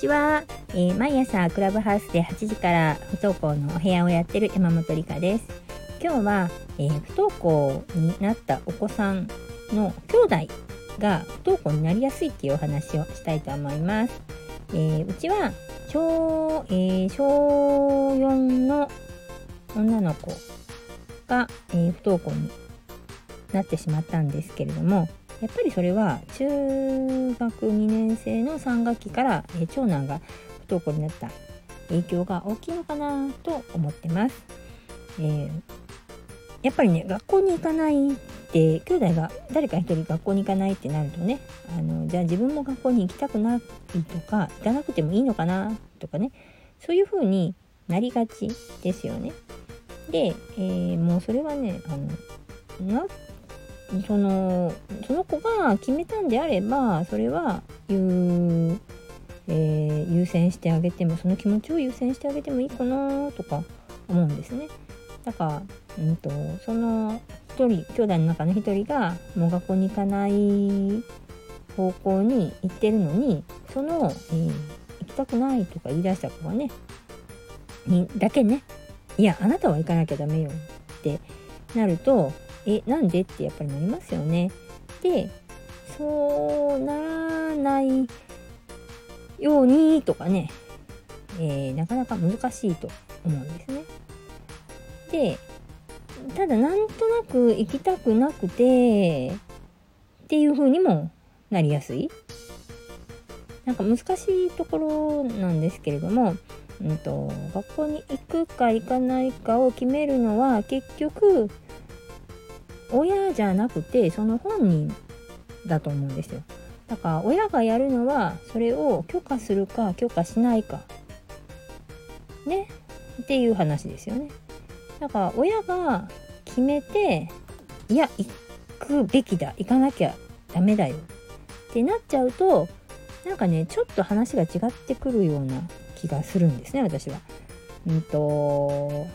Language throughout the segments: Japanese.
ちは、えー、毎朝クラブハウスで8時から不登校のお部屋をやってる山本理香です。今日は、えー、不登校になったお子さんの兄弟が不登校になりやすいっていうお話をしたいと思います、えー、うちは小,、え小4の女の子が、え不登校になってしまったんですけれどもやっぱりそれは中学2年生の3学期から、長男が不登校になった影響が大きいのかなと思ってます。えー、やっぱりね学校に行かないって兄弟が誰か一人学校に行かないってなるとねあのじゃあ自分も学校に行きたくないとか行かなくてもいいのかなとかねそういう風になりがちですよね。で、えー、もうそれはねあのそのその子が決めたんであればそれは優,、えー、優先してあげてもその気持ちを優先してあげてもいいかなとか思うんですね。だから、うんと、その1人兄弟の中の1人がもう学校に行かない方向に行ってるのにその、えー、行きたくないとか言い出した子がねにだけねいやあなたは行かなきゃダメよってなるとえなんで？ってやっぱりなりますよね。でそうならないようにとかね、えー、なかなか難しいと思うんですね。でただなんとなく行きたくなくてっていう風にもなりやすい。なんか難しいところなんですけれども、うんと、学校に行くか行かないかを決めるのは結局親じゃなくてその本人だと思うんですよ。だから親がやるのはそれを許可するか許可しないか。ね？っていう話ですよね。だから親が決めていや行くべきだ行かなきゃダメだよ。ってなっちゃうとなんかねちょっと話が違ってくるような気がするんですね私は。うんと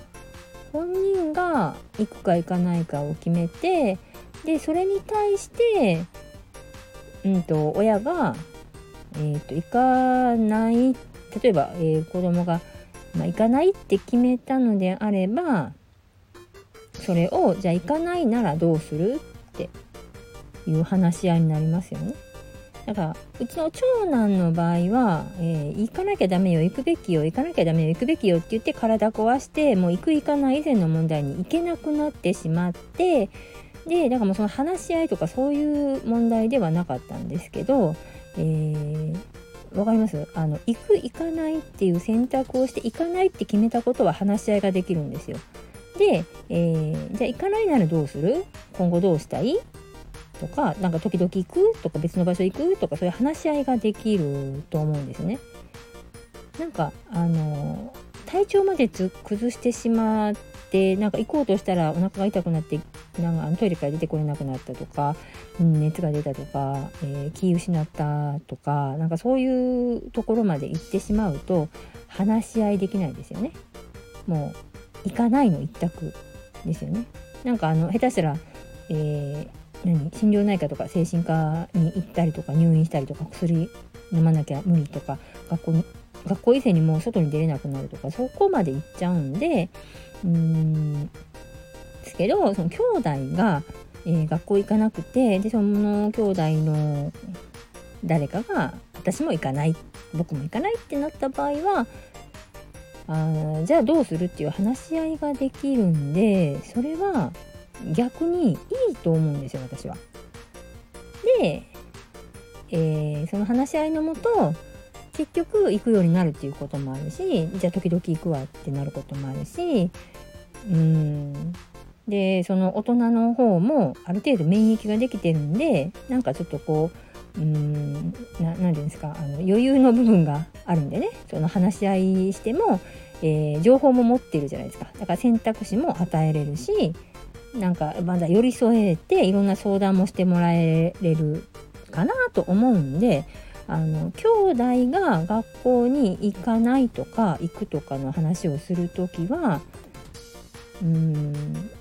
本人が行くか行かないかを決めてでそれに対して、うんと、親が、えーと、行かない例えば、えー、子供が、まあ、行かないって決めたのであればそれをじゃあ行かないならどうするっていう話し合いになりますよね。だからうちの長男の場合は、えー、行かなきゃダメよ行くべきよ行かなきゃダメよ行くべきよって言って体壊してもう行く行かない以前の問題に行けなくなってしまってでだからもうその話し合いとかそういう問題ではなかったんですけど、えーわかります？あの行く行かないっていう選択をして行かないって決めたことは話し合いができるんですよ。で、えー、じゃあ行かないならどうする？今後どうしたい？とかなんか時々行くとか別の場所行くとかそういう話し合いができると思うんですね。なんかあの体調まで崩してしまってなんか行こうとしたらお腹が痛くなってなんかトイレから出てこれなくなったとか、うん、熱が出たとか、えー、気失ったとかなんかそういうところまで行ってしまうと話し合いできないですよね。もう行かないの一択ですよね。なんかあの下手したら、えー何？心療内科とか精神科に行ったりとか入院したりとか薬飲まなきゃ無理とか学校学校以前にもう外に出れなくなるとかそこまで行っちゃうんでうーんですけどその兄弟が、えー、学校行かなくてでその兄弟の誰かが私も行かない僕も行かないってなった場合はあじゃあどうするっていう話し合いができるんでそれは逆にいいと思うんですよ私は。で、えー、その話し合いのもと結局行くようになるっていうこともあるしじゃあ時々行くわってなることもあるしうん。でその大人の方もある程度免疫ができてるんでなんかちょっとこううん何て言うんですかあの余裕の部分があるんでね。その話し合いしても、えー、情報も持ってるじゃないですか。だから選択肢も与えれるしなんかまだ寄り添えていろんな相談もしてもらえれるかなと思うんであの兄弟が学校に行かないとか行くとかの話をする時はうん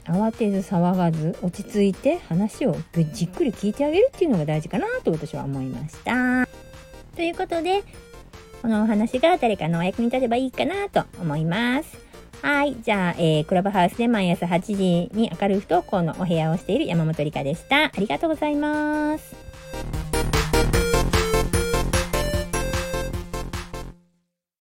慌てず騒がず落ち着いて話をじっくり聞いてあげるっていうのが大事かなと私は思いました。ということでこのお話が誰かのお役に立てばいいかなと思います。はい。じゃあ、えー、クラブハウスで毎朝8時に明るい不登校のお部屋をしている山本理香でした。ありがとうございます。